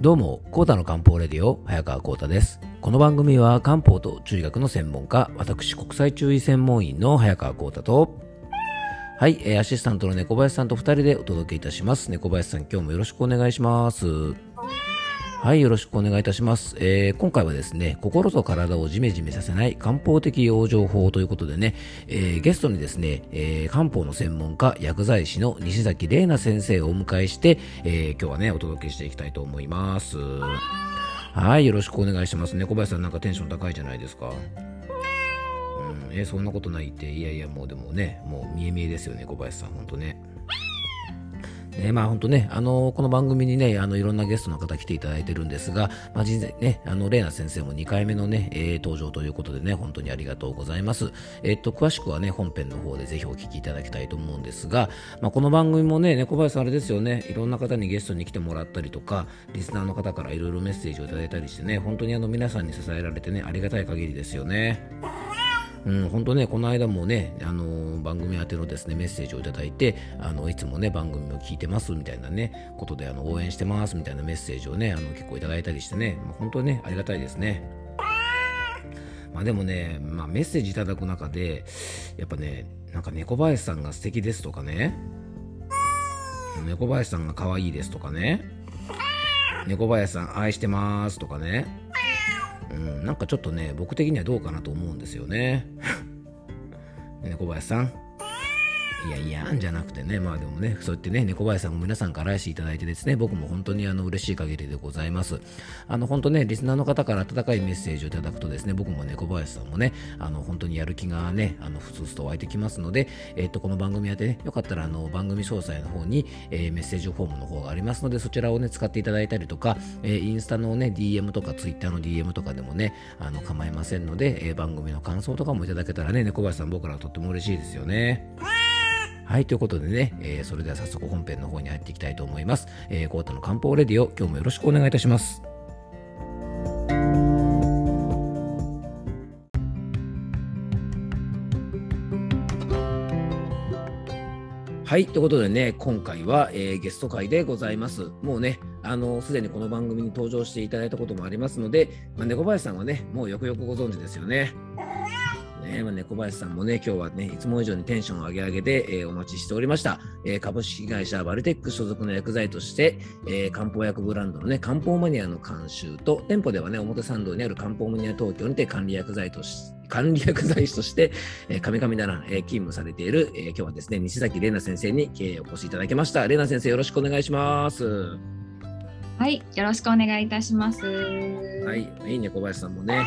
どうも、コータの漢方レディオ、早川コータです。この番組は漢方と中医学の専門家、私国際中医専門員の早川コータと、はい、アシスタントの猫林さんと二人でお届けいたします。猫林さん、今日もよろしくお願いします。はい、よろしくお願いいたします。えー今回はですね、心と体をジメジメさせない漢方的養生法ということでね、えーゲストにですね、えー漢方の専門家、薬剤師の西崎玲奈先生をお迎えして、えー今日はね、お届けしていきたいと思います。はい、よろしくお願いします。猫林さんなんかテンション高いじゃないですか。うん、えーそんなことないって、いやいや、もうでもね、もう見え見えですよね、小林さん、ほんとね。ね、まあ本当ね、あのこの番組にね、あのいろんなゲストの方来ていただいてるんですが、まあ実際ね、あの、レイナ先生も2回目のね、えー登場ということでね、本当にありがとうございます。えっと、詳しくはね、本編の方でぜひお聞きいただきたいと思うんですが、まあこの番組もね、猫林さんあれですよね、いろんな方にゲストに来てもらったりとか、リスナーの方からいろいろメッセージをいただいたりしてね、本当にあの皆さんに支えられてね、ありがたい限りですよね。うん、本当ね、この間もね、あの番組宛てのですね、メッセージをいただいて、あの、いつもね、番組を聞いてますみたいなね、ことで、あの、応援してますみたいなメッセージをね、あの、結構いただいたりしてね、まあ本当にね、ありがたいですね。まあでもね、まあメッセージいただく中で、やっぱね、なんか猫林さんが素敵ですとかね、猫林さんが可愛いですとかね、猫林さん愛してますとかね、うん、なんかちょっとね、僕的にはどうかなと思うんですよね。ね小林さん。いやいやんじゃなくてね、まあでもね、そうやってね、猫林さんも皆さんから愛していただいてですね、僕も本当にあの嬉しい限りでございます。あの本当ね、リスナーの方から温かいメッセージをいただくとですね、僕も猫林さんもね、あの本当にやる気がね、あのふつふつと湧いてきますので、えっと、この番組宛てね、よかったらあの番組詳細の方に、えーメッセージフォームの方がありますので、そちらをね、使っていただいたりとか、えーインスタのね、DM とか Twitter の DM とかでもね、あの構いませんので、えー番組の感想とかもいただけたらね、猫林さん僕らはとっても嬉しいですよね。はい、ということでね、えーそれでは早速本編の方に入っていきたいと思います。えー、コータの漢方レディオ、今日もよろしくお願いいたします。はい、ということでね、今回は、えーゲスト会でございます。もうね、あの、すでにこの番組に登場していただいたこともありますので、まあ、猫林さんはね、もうよくよくご存知ですよね。ねまあ、猫林さんもね、今日はね、いつも以上にテンションを上げ上げで、えーお待ちしておりました。えー株式会社バルテック所属の薬剤として、えー漢方薬ブランドのね、漢方マニアの監修と、店舗ではね、表参道にある漢方マニア東京にて管理薬剤とし管理薬剤師として、えー、神々なら、えー勤務されている、えー今日はですね、西崎玲奈先生に、えーお越しいただきました。玲奈先生、よろしくお願いします。ははい、よろしくお願いいたします。はいい、いいね、小林さんもね。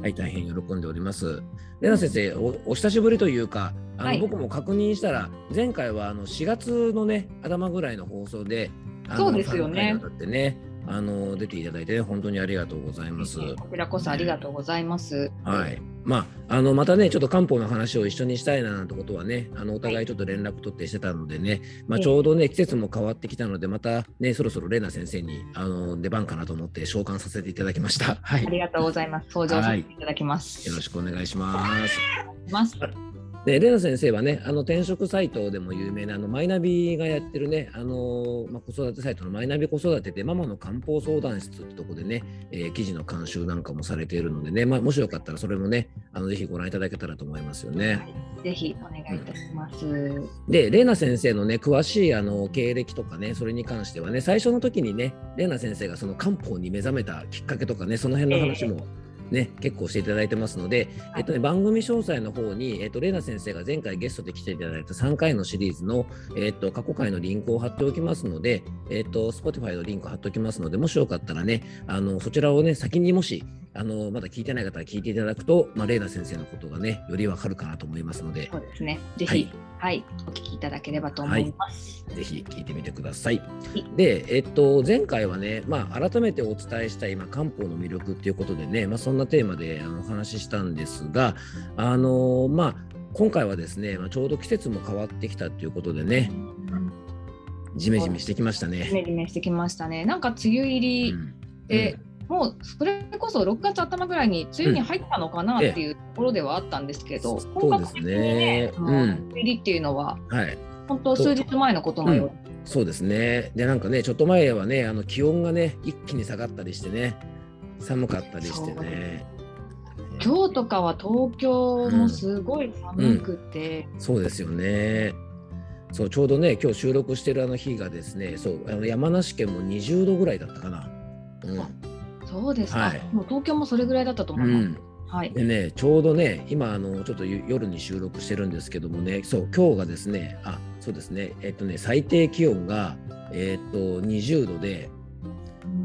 はい、大変喜んでおります。玲奈先生お、お久しぶりというか、あの、はい。僕も確認したら、前回はあの4月のね、頭ぐらいの放送で、そうですよね。3回にわたってね、あの出ていただいて、ね、本当にありがとうございます。こちらこそありがとうございます。はい。まあ、あの、またね、ちょっと漢方の話を一緒にしたいななんてことはね、あの、お互いちょっと連絡取ってしてたのでね、まあ、ええちょうどね、季節も変わってきたので、またね、そろそろレナ先生に、あの、出番かなと思って召喚させていただきました。はい。ありがとうございます。登場させていただきます。よろしくお願いします。ます。で、レナ先生はね、あの転職サイトでも有名なあのマイナビがやってるね、あのまあ、子育てサイトのマイナビ子育てでママの漢方相談室ってとこでね、えー記事の監修なんかもされているのでね、まあ、もしよかったらそれもね、あのぜひご覧いただけたらと思いますよね。ぜひお願いいたします。で、レーナ先生のね、詳しいあの経歴とかね、それに関してはね、最初の時にね、レーナ先生がその漢方に目覚めたきっかけとかね、その辺の話も、ね、結構していただいてますので、はい。えっとね、番組詳細の方に、えっと、レーナ先生が前回ゲストで来ていただいた3回のシリーズの、えっと、過去回のリンクを貼っておきますので、えっと、Spotify のリンクを貼っておきますので、もしよかったらね、あのそちらをね、先にもし、あのまだ聞いてない方は聞いていただくと、まあ、レーナ先生のことがね、よりわかるかなと思いますので、そうですね。ぜはい。ひ、はい、お聞きいただければと思います。ぜひ聞いてみてくださいい。で、えっと、前回はね、まあ、改めてお伝えしたい、まあ、漢方の魅力っていうことでね、まあ、そんなテーマであのお話ししたんですが、あのまあ、今回はですね、まあ、ちょうど季節も変わってきたということでね、ジメジメしてきましたジね。メジメしてきましたね。なんか梅雨入うりんで、もうそれこそ6月頭ぐらいに梅雨に入ったのかなっていうところではあったんですけど、そうですね本格的にね、うん梅雨っていうのははい。本当数日前のことのようにそうですね。で、なんかね、ちょっと前はね、あの気温がね、一気に下がったりしてね、寒かったりしてね。今日とかは東京もすごい寒くて、うんうん、そうですよね。そうちょうどね今日収録してるあの日がですねそうあの山梨県も20度ぐらいだったかな。うん、そうですか、はい、もう東京もそれぐらいだったと思います。うん。はい、でねちょうどね今あのちょっと夜に収録してるんですけどもねそう今日がですねあそうですね。えっとね最低気温がえっと20度で、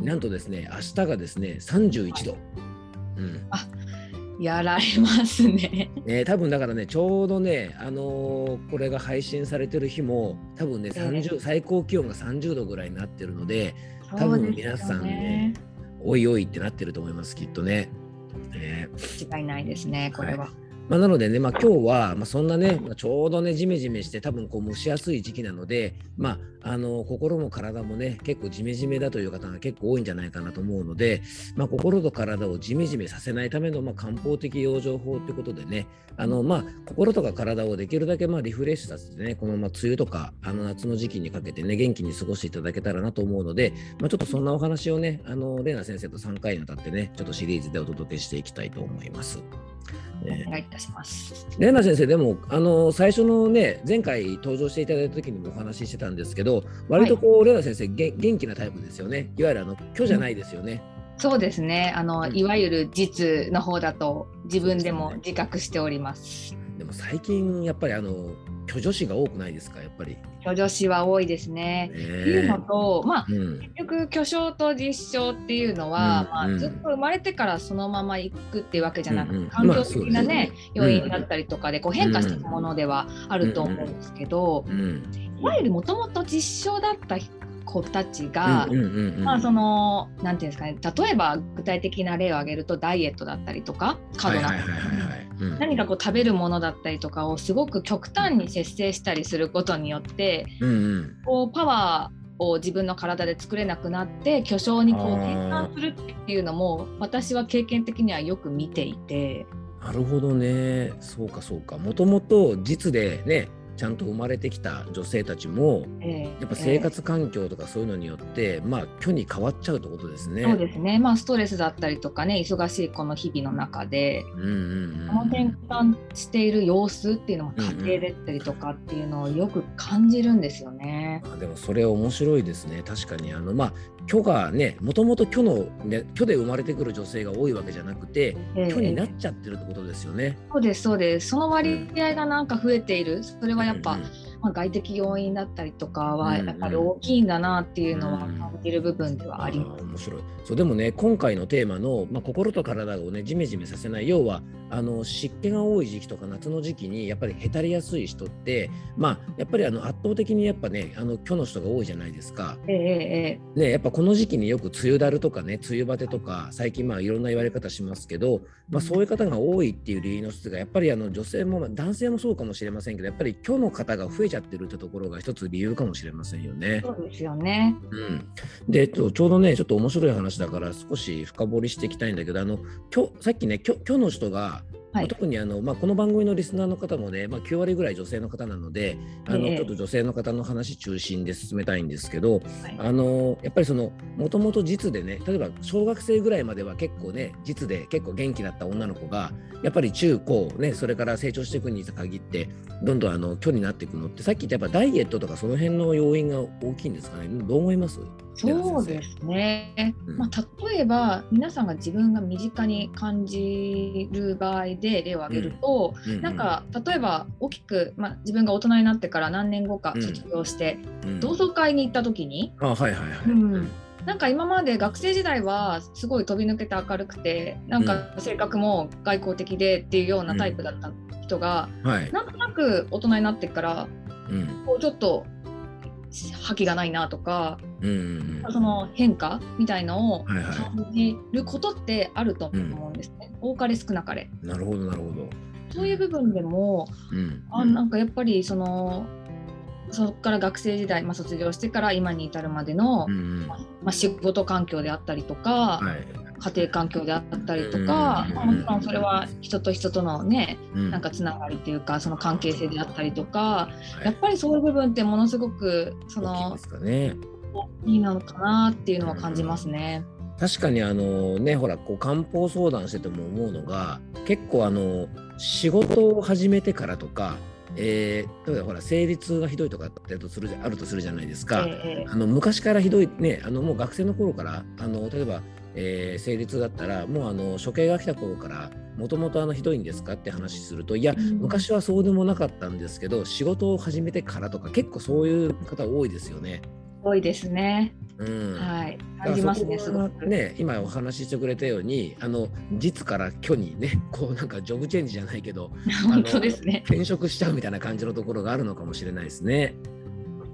なんとですね明日がですね31度。うん、あやられますね。ね多分だからねちょうどねあのー、これが配信されてる日も多分ね30、え。ー、最高気温が30度ぐらいになってるので多分皆さんねおいおいってなってると思いますきっとね。ね違いないですねこれは。はいまあ、なのでね、まあ、今日は、まあ、そんなね、まあ、ちょうどね、じめじめして、多分こう蒸しやすい時期なので、まあ、あの心も体もね、結構じめじめだという方が結構多いんじゃないかなと思うので、まあ、心と体をじめじめさせないための、まあ、漢方的養生法ということでね、あのまあ、心とか体をできるだけまあリフレッシュさせてね、このまま梅雨とかあの夏の時期にかけてね、元気に過ごしていただけたらなと思うので、まあ、ちょっとそんなお話をね、あのレナ先生と3回にわたってね、ちょっとシリーズでお届けしていきたいと思います。お願いいたします。レナ先生、でも、あの最初のね、前回登場していただいた時にもお話ししてたんですけど、割とこう、はい、レナ先生げ、元気なタイプですよね。いわゆるあの虚じゃないですよね。うん、そうですねあの、うん、いわゆる実の方だと自分でも自覚しております。でも最近やっぱりあの居女子が多くないですか？やっぱり。居女子は多いですね。っていうのと、まあ、うん、結局巨匠と実証っていうのは、うん、まあ、ずっと生まれてからそのまま行くっていうわけじゃなくて、うんうん、環境的なね、まあ、要因だったりとかでこう変化していくものではあると思うんですけど、いわゆるもともと実証だった子たちが、まあそのなんていうんですかね例えば具体的な例を挙げるとダイエットだったりとか過度な何かこう食べるものだったりとかをすごく極端に節制したりすることによって、うんうん、こうパワーを自分の体で作れなくなって巨匠にこう転換するっていうのも私は経験的にはよく見ていて。なるほどね。そうかそうか。もともと実でねちゃんと生まれてきた女性たちも、えー、やっぱ生活環境とかそういうのによって、えー、まあ虚に変わっちゃうってことですね。そうですね。まあストレスだったりとかね忙しいこの日々の中で、うんうんうん、この転換している様子っていうのも家庭でったりとかっていうのをよく感じるんですよね。うんうん、でもそれ面白いですね。確かにあのまあ虚がねもともと虚の、ね、虚で生まれてくる女性が多いわけじゃなくて、えー、虚になっちゃってるってことですよね。そうですそうです。その割合がなんか増えている、それはやっぱ、うんうん、まあ、外的要因だったりとかはやっぱり大きいんだなっていうのは感じる部分ではあります。うんうん、面白い。そうでもね今回のテーマの、まあ、心と体をねジメジメさせない。要はあの湿気が多い時期とか夏の時期にやっぱりへたりやすい人ってまあやっぱりあの圧倒的にやっぱねあの虚の人が多いじゃないですか。えー、ねやっぱこの時期によく梅雨だるとかね梅雨バテとか最近まあいろんな言われ方しますけど、まあ、そういう方が多いっていう理由の一つがやっぱりあの女性も男性もそうかもしれませんけどやっぱり虚の方が増えちゃってるってところが一つ理由かもしれませんよね。そうですよね。うん、でちょうどねちょっと面白い話だから少し深掘りしていきたいんだけどあの今日さっきね虚の人がはい、特にあの、まあ、この番組のリスナーの方もね、まあ、9割ぐらい女性の方なのであの、えー、ちょっと女性の方の話中心で進めたいんですけど、はい、あのやっぱりそのもともと実でね例えば小学生ぐらいまでは結構ね実で結構元気だった女の子がやっぱり中高ねそれから成長していくに限ってどんどんあの虚になっていくのってさっき言ったやっぱダイエットとかその辺の要因が大きいんですかね。どう思います？そうですね、うん、まあ、例えば皆さんが自分が身近に感じる場合で例を挙げると、うん。うん、なんか例えば大きく、まあ、自分が大人になってから何年後か卒業して、同窓会に行った時に、あはいはいはい、うん。なんか今まで学生時代はすごい飛び抜けて明るくてなんか性格も外交的でっていうようなタイプだった人が、はい、なんとなく大人になってから、うん、こうちょっと覇気がないなとか、うんうんうん、その変化みたいのを感じることってあると思うんですね、うん、多かれ少なかれ。なるほどなるほど。そういう部分でも、うん、あなんかやっぱりそのそこから学生時代、まあ、卒業してから今に至るまでの、うんうん、まあ、仕事環境であったりとか、はい、家庭環境であったりとか、もちろんそれは人と人とのね、なんかつながりっていうかその関係性であったりとか、やっぱりそういう部分ってものすごくその大きいのかなっていうのは感じますね。確かにあのねほらこう漢方相談してても思うのが結構あの仕事を始めてからとかえー、例えばほら生理痛がひどいとかってとするあるとするじゃないですか、えー、あの昔からひどいねあのもう学生の頃からあの例えば、えー、生理痛だったらもうあの処刑が来た頃からもともとひどいんですかって話するといや、うん、昔はそうでもなかったんですけど仕事を始めてからとか結構そういう方多いですよね。多いですね。うん、はい、感じますね、すごく。ね、今お話ししてくれたように、あの実から虚にね、こうなんかジョブチェンジじゃないけど、本当ですね。転職しちゃうみたいな感じのところがあるのかもしれないですね。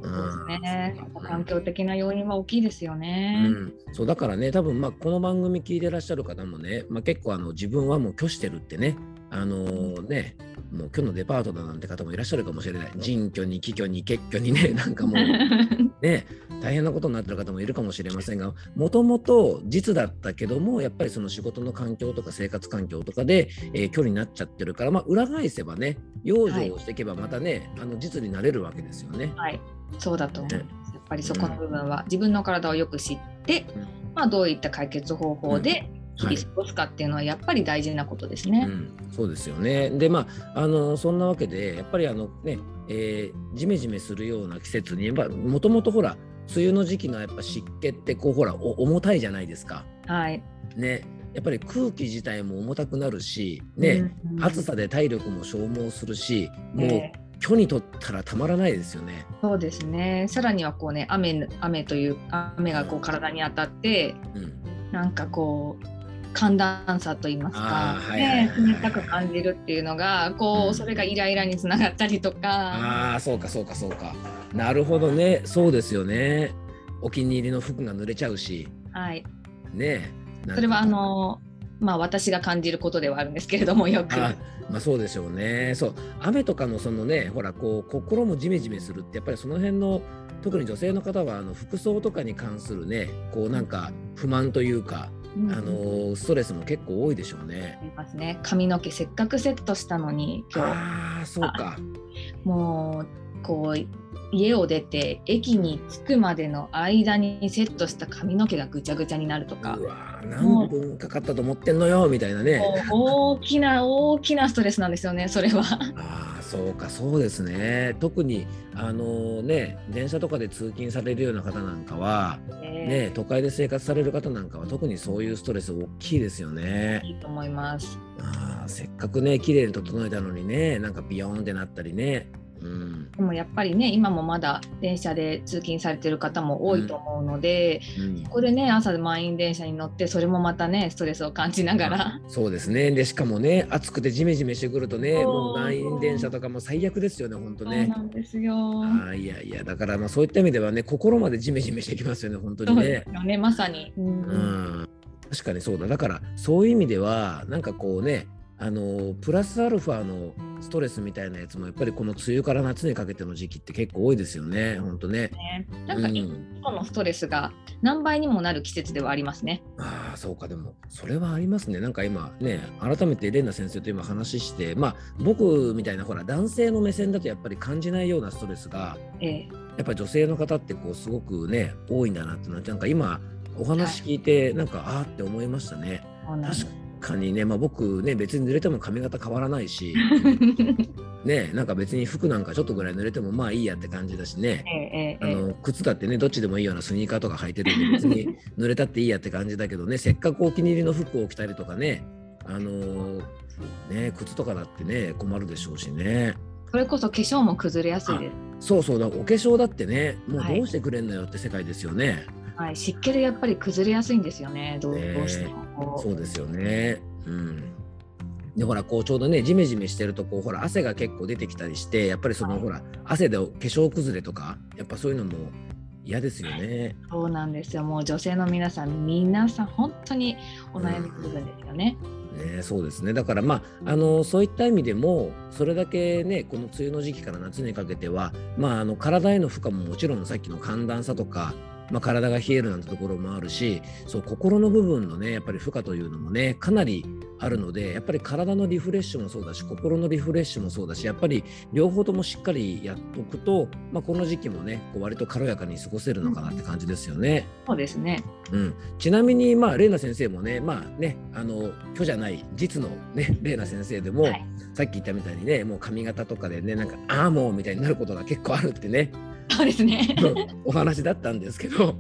そうですね、環境的な要因は大きいですよね。うん、そうだからね、多分まあこの番組聞いてらっしゃる方もね、まあ、結構あの自分はもう拒してるってね、あのー、ね、もう今日のデパートだなんて方もいらっしゃるかもしれない。人居に、貴居に、結居にね、なんかもう、ね、大変なことになってる方もいるかもしれませんが、もともと実だったけども、やっぱりその仕事の環境とか生活環境とかで、えー、距離になっちゃってるから、まあ、裏返せばね、養生をしていけばまたね、はい、あの実になれるわけですよね。はい、そうだと思います。やっぱりそこの部分は、うん、自分の体をよく知って、うん、まあ、どういった解決方法で、うん日々過ごすかっていうのはやっぱり大事なことですね。はいうん、そうですよね。でまああのそんなわけでやっぱりあのね、えー、ジメジメするような季節にもともとほら梅雨の時期のやっぱ湿気ってこうほら重たいじゃないですか。はい。ね。やっぱり空気自体も重たくなるし、ね、うんうん、暑さで体力も消耗するし、もう、えー虚にとったらたまらないですよね。そうですね。さらにはこうね雨雨という雨がこう体に当たって、うん、なんかこう寒暖差と言いますか、ね、冷たく感じるっていうのがこう、うん、それがイライラにつながったりとか。ああそうかそうかそうか。なるほどね。そうですよね。お気に入りの服が濡れちゃうし。はい。ね。それはあのまあ私が感じることではあるんですけれどもよく。あまあそうでしょうね。そう。雨とかのそのねほらこう心もジメジメするってやっぱりその辺の特に女性の方はあの服装とかに関するねこうなんか不満というか、うん、あのストレスも結構多いでしょうね。ありますね。髪の毛せっかくセットしたのに今日ああそうか。もうこう家を出て駅に着くまでの間にセットした髪の毛がぐちゃぐちゃになるとかうわ何分かかったと思ってんのよみたいなね。大きな大きなストレスなんですよねそれは。ああそうかそうですね。特にあのね電車とかで通勤されるような方なんかは、えー、ね都会で生活される方なんかは特にそういうストレス大きいですよね。いいと思います。あせっかくね綺麗に整えたのにねなんかビヨーンってなったりねうん、でもやっぱりね今もまだ電車で通勤されてる方も多いと思うので、うん、そこでね朝満員電車に乗ってそれもまたねストレスを感じながら。そうですね。でしかもね暑くてジメジメしてくるとねもう満員電車とかも最悪ですよね本当ね。そうなんですよ。あいやいや。だからまあそういった意味ではね心までジメジメしてきますよね本当にね。ねまさに、うん、うん、確かにそうだ。だからそういう意味ではなんかこうねあのプラスアルファのストレスみたいなやつもやっぱりこの梅雨から夏にかけての時期って結構多いですよね、本当ね。ねなんか今のストレスが何倍にもなる季節ではありますね。ああ、そうか、でもそれはありますね。なんか今ね、改めてレンナ先生と今話して、まあ僕みたいなほら男性の目線だとやっぱり感じないようなストレスが、ええ、やっぱり女性の方ってこうすごくね多いんだなってなんか今お話聞いて、なんか、はい、ああって思いましたね。確かにね、まあ、僕ね別に濡れても髪型変わらないし ねなんか別に服なんかちょっとぐらい濡れてもまあいいやって感じだしね、ええ、あの靴だってねどっちでもいいようなスニーカーとか履いてるんで別に濡れたっていいやって感じだけどねせっかくお気に入りの服を着たりとかねあのー、ね靴とかだってね困るでしょうしね。それこそ化粧も崩れやすいです。そうそうだお化粧だってねもうどうしてくれんのよって世界ですよね。はい、湿気でやっぱり崩れやすいんですよね、どうしても。そうですよね。うん。でほらこうちょうどねジメジメしてるとこうほら汗が結構出てきたりしてやっぱりその、はい、ほら汗で化粧崩れとかやっぱそういうのも嫌ですよね。そうなんですよもう女性の皆さん皆さん本当にお悩み部分ですよね。ね、そうですねだからまああのそういった意味でもそれだけねこの梅雨の時期から夏にかけては、まあ、あの体への負荷ももちろんさっきの寒暖差とかまあ、体が冷えるなんてところもあるしそう心の部分のねやっぱり負荷というのもねかなりあるのでやっぱり体のリフレッシュもそうだし心のリフレッシュもそうだしやっぱり両方ともしっかりやっておくと、まあ、この時期もねこう割と軽やかに過ごせるのかなって感じですよね。うん、そうですね、うん、ちなみにまあ玲奈先生もねまあねあの虚じゃない実のね玲奈先生でも、はい、さっき言ったみたいにねもう髪型とかでねなんかああもうみたいになることが結構あるってねそうですね。お話だったんですけど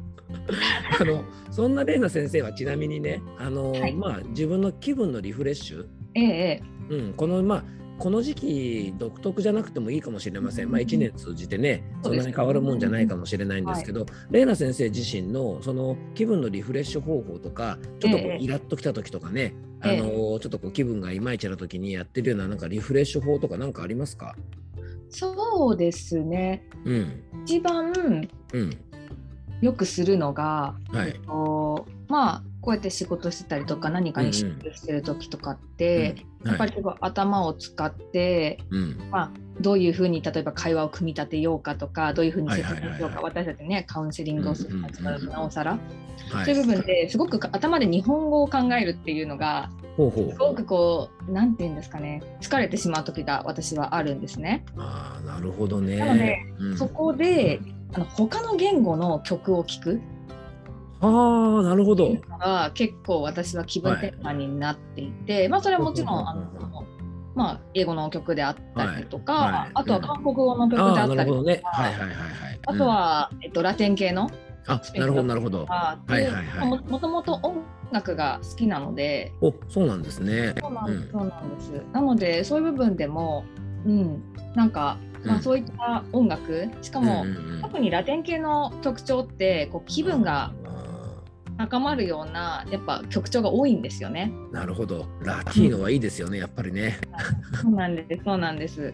あのそんな玲奈先生はちなみにねあの、はい、まあ、自分の気分のリフレッシュ、ええうん、このまあこの時期独特じゃなくてもいいかもしれません、まあ、1年通じてね、そんなに変わるもんじゃないかもしれないんですけど、玲奈先生自身のその気分のリフレッシュ方法とか、ちょっとこうイラッときた時とかね、あのちょっとこう気分がいまいちな時にやってるようななんかリフレッシュ法とか何かありますか？そうですね、うん、一番、うんよくするのが、はい、まあこうやって仕事してたりとか何かに集中してる時とかって、うん。うん、やっぱり頭を使って、はい、まあ、どういうふうに例えば会話を組み立てようかとかどういうふうに説明しようか、私たちねカウンセリングをする立場だとなおさら、そういう部分ですごく頭で日本語を考えるっていうのがすごくこうなんて言うんですかね。疲れてしまう時が私はあるんですね。あなるほどね。なので、うん、そこであの他の言語の曲を聴く。ああなるほど。が結構私は気分転換になっていて、はい、まあそれはもちろんあのまあ、英語の曲であったりとか、はい。はい、あとは韓国語の曲であったりとか、あとは、えっと、ラテン系のあなるほどなるほど。はいはいはい。もともと音楽が好きなので。おそうなんですね。そうなんです、そうなんです。なのでそういう部分でも、うん、なんかまあ、そういった音楽、しかも、特にラテン系の曲調ってこう気分が高まるようなやっぱ曲調が多いんですよね。なるほどラティーノはいいですよね、やっぱりね。そうなんですそうなんです。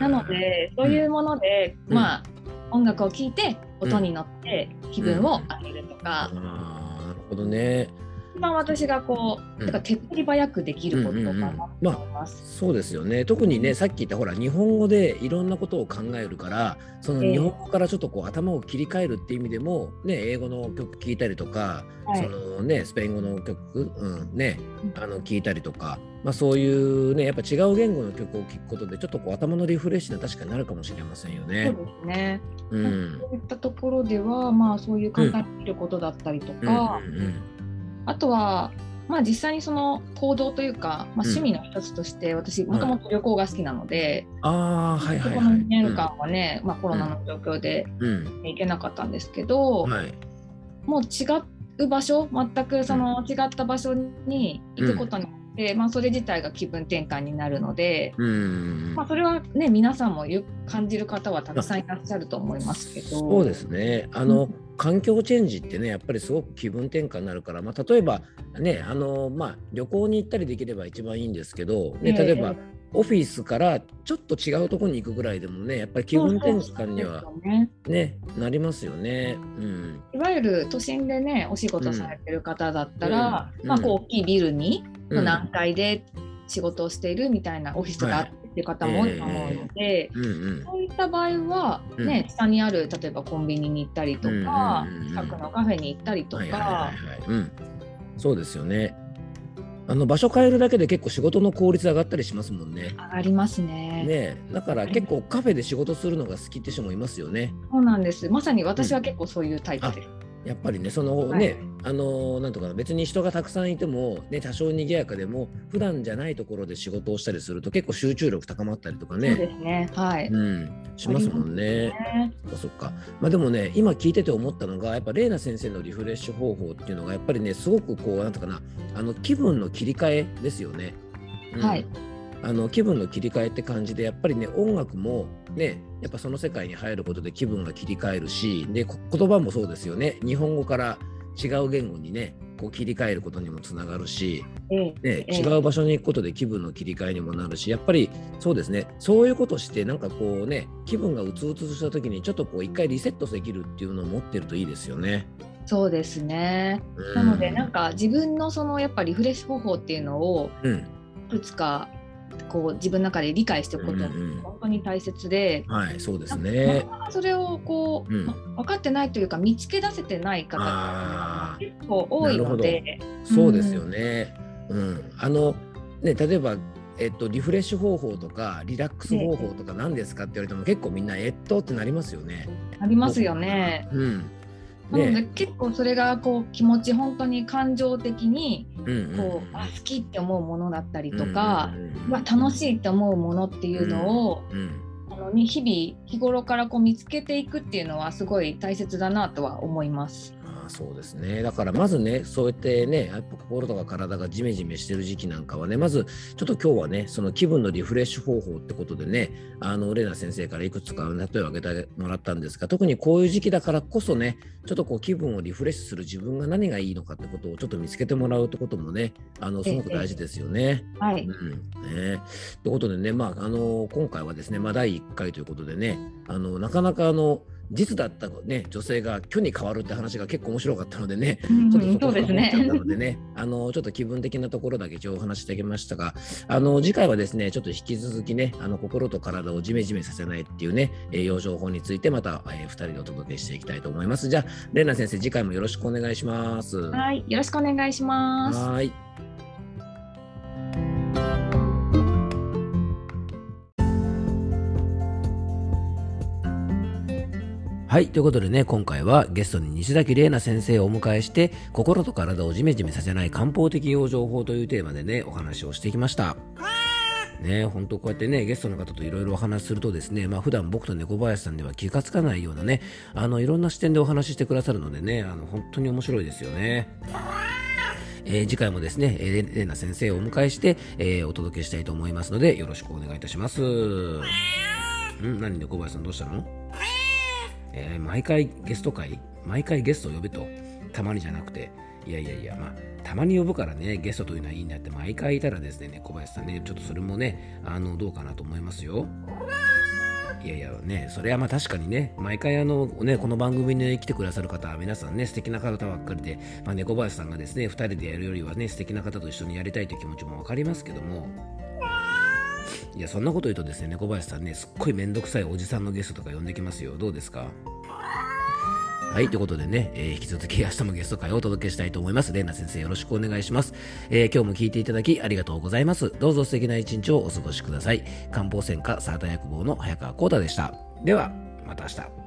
なのでそういうもので、まあ音楽を聴いて音に乗って気分を上げるとか。なるほどね。一番私がこう、うん、か手っ取り早くできることかなと思います、そうですよね。特にねさっき言ったほら日本語でいろんなことを考えるからその日本語からちょっとこう、頭を切り替えるっていう意味でも、ね、英語の曲聴いたりとか、はい、そのね、スペイン語の曲、うんね、あの聞いたりとか、まあ、そういうねやっぱ違う言語の曲を聴くことでちょっとこう頭のリフレッシュに確かになるかもしれませんよね。そうですね、うん、そういったところでは、まあ、そういう考えることだったりとか、うんうんうんあとは、まあ、実際にその行動というか、まあ、趣味の一つとして私もともと旅行が好きなので、うん、あはいはい、この2年間はね、うん、まあ、コロナの状況で行けなかったんですけど、うんはい、もう違う場所全くその違った場所に行くことにで、まあ、それ自体が気分転換になるので、まあ、それはね皆さんも感じる方はたくさんいらっしゃると思いますけど。そうですね。あの、うん、環境チェンジってねやっぱりすごく気分転換になるから、まあ、例えばねあの、まあ、旅行に行ったりできれば一番いいんですけど、ね、例えば、オフィスからちょっと違うところに行くぐらいでもねやっぱり気分転換にはね、ね、なりますよね、うん、いわゆる都心でねお仕事されてる方だったら、うん、まあ、こう大きいビルにの何階で仕事をしているみたいなオフィスがあっていう方も多いと思うので、そういった場合はね、うん、下にある例えばコンビニに行ったりとか、近くのカフェに行ったりとか。そうですよね。あの場所変えるだけで結構仕事の効率上がったりしますもんね。上がりますね。ねだから結構カフェで仕事するのが好きって人もいますよね。そうなんです。まさに私は結構そういうタイプです。うんやっぱりねそのね、はい、あのなんとか別に人がたくさんいても、ね、多少賑やかでも普段じゃないところで仕事をしたりすると結構集中力高まったりとかね。そうですね。はい、うん、しますもんね。ね。そっか。まあ、でもね今聞いてて思ったのがやっぱ玲奈先生のリフレッシュ方法っていうのがやっぱりねすごくこうなんとかなあの気分の切り替えですよね。うん、はいあの気分の切り替えって感じでやっぱりね音楽もねやっぱその世界に入ることで気分が切り替えるしで言葉もそうですよね。日本語から違う言語にねこう切り替えることにもつながるし、ね、違う場所に行くことで気分の切り替えにもなるしやっぱりそうですね。そういうことしてなんかこうね気分がうつうつした時にちょっとこう一回リセットできるっていうのを持ってるといいですよね。そうですね、うん、なのでなんか自分のそのやっぱリフレッシュ方法っていうのをいくつかこう自分の中で理解しておくことが本当に大切で、うんうん、はいそうですね。それをこう、うん、分かってないというか見つけ出せてない方が結構多いので。そうですよね、うん、うん、あのね例えばえっと、リフレッシュ方法とかリラックス方法とか何ですかって言われても結構みんなえっとってなりますよね。なりますよね。うん、なので結構それがこう気持ち本当に感情的にこう、あ好きって思うものだったりとか、まあ、楽しいって思うものっていうのを、あの日々日頃からこう見つけていくっていうのはすごい大切だなとは思います。そうですね。だからまずね、そうやってね、やっぱ心とか体がジメジメしてる時期なんかはね、まずちょっと今日はね、その気分のリフレッシュ方法ってことでね、あの、レナ先生からいくつか例えを挙げてもらったんですが、特にこういう時期だからこそね、ちょっとこう気分をリフレッシュする自分が何がいいのかってことをちょっと見つけてもらうってこともね、あの、すごく大事ですよね。はい。うん。ね。ということでね、まあ、あの、今回はですね、まあ、第1回ということでね、あの、なかなかあの、実だったね女性が虚に変わるって話が結構面白かったのでね、ちょっとそこが思っちゃったのでね、あのちょっと気分的なところだけ一応お話してあげましたが、あの次回はですね、ちょっと引き続きね、あの心と体をジメジメさせないっていうね、栄養情報についてまた、えー、2人でお届けしていきたいと思います。じゃあ、レナ先生、次回もよろしくお願いします。はい、よろしくお願いします。はい。はい。ということでね、今回はゲストに西崎玲奈先生をお迎えして、心と体をジメジメさせない漢方的養生法というテーマでね、お話をしてきました。ね、本当こうやってね、ゲストの方といろいろお話しするとですね、まあ普段僕と猫林さんでは気がつかないようなね、あの、いろんな視点でお話ししてくださるのでね、あの、本当に面白いですよね。えー、次回もですね、えー、レナ先生をお迎えして、えー、お届けしたいと思いますので、よろしくお願いいたします。うん何猫林さんどうしたの？えー、毎回ゲスト会、毎回ゲストを呼べと、たまにじゃなくて、いやいやいや、まあ、たまに呼ぶからね、ゲストというのはいいんだって、毎回いたらですね、小林さんね、ちょっとそれもね、あの、どうかなと思いますよ。いやいやね、それはまあ確かにね、毎回あの、ね、この番組に来てくださる方は皆さんね、素敵な方ばっかりで、まあ、猫林さんがですね、2人でやるよりはね、素敵な方と一緒にやりたいという気持ちもわかりますけども、いや、そんなこと言うとですね、猫林さんね、すっごいめんどくさいおじさんのゲストとか呼んできますよ。どうですか？はい、ということでね、えー、引き続き明日もゲスト会をお届けしたいと思います。レイナ先生よろしくお願いします。えー、今日も聞いていただきありがとうございます。どうぞ素敵な一日をお過ごしください。漢方専科サータ薬房の早川幸太でした。では、また明日。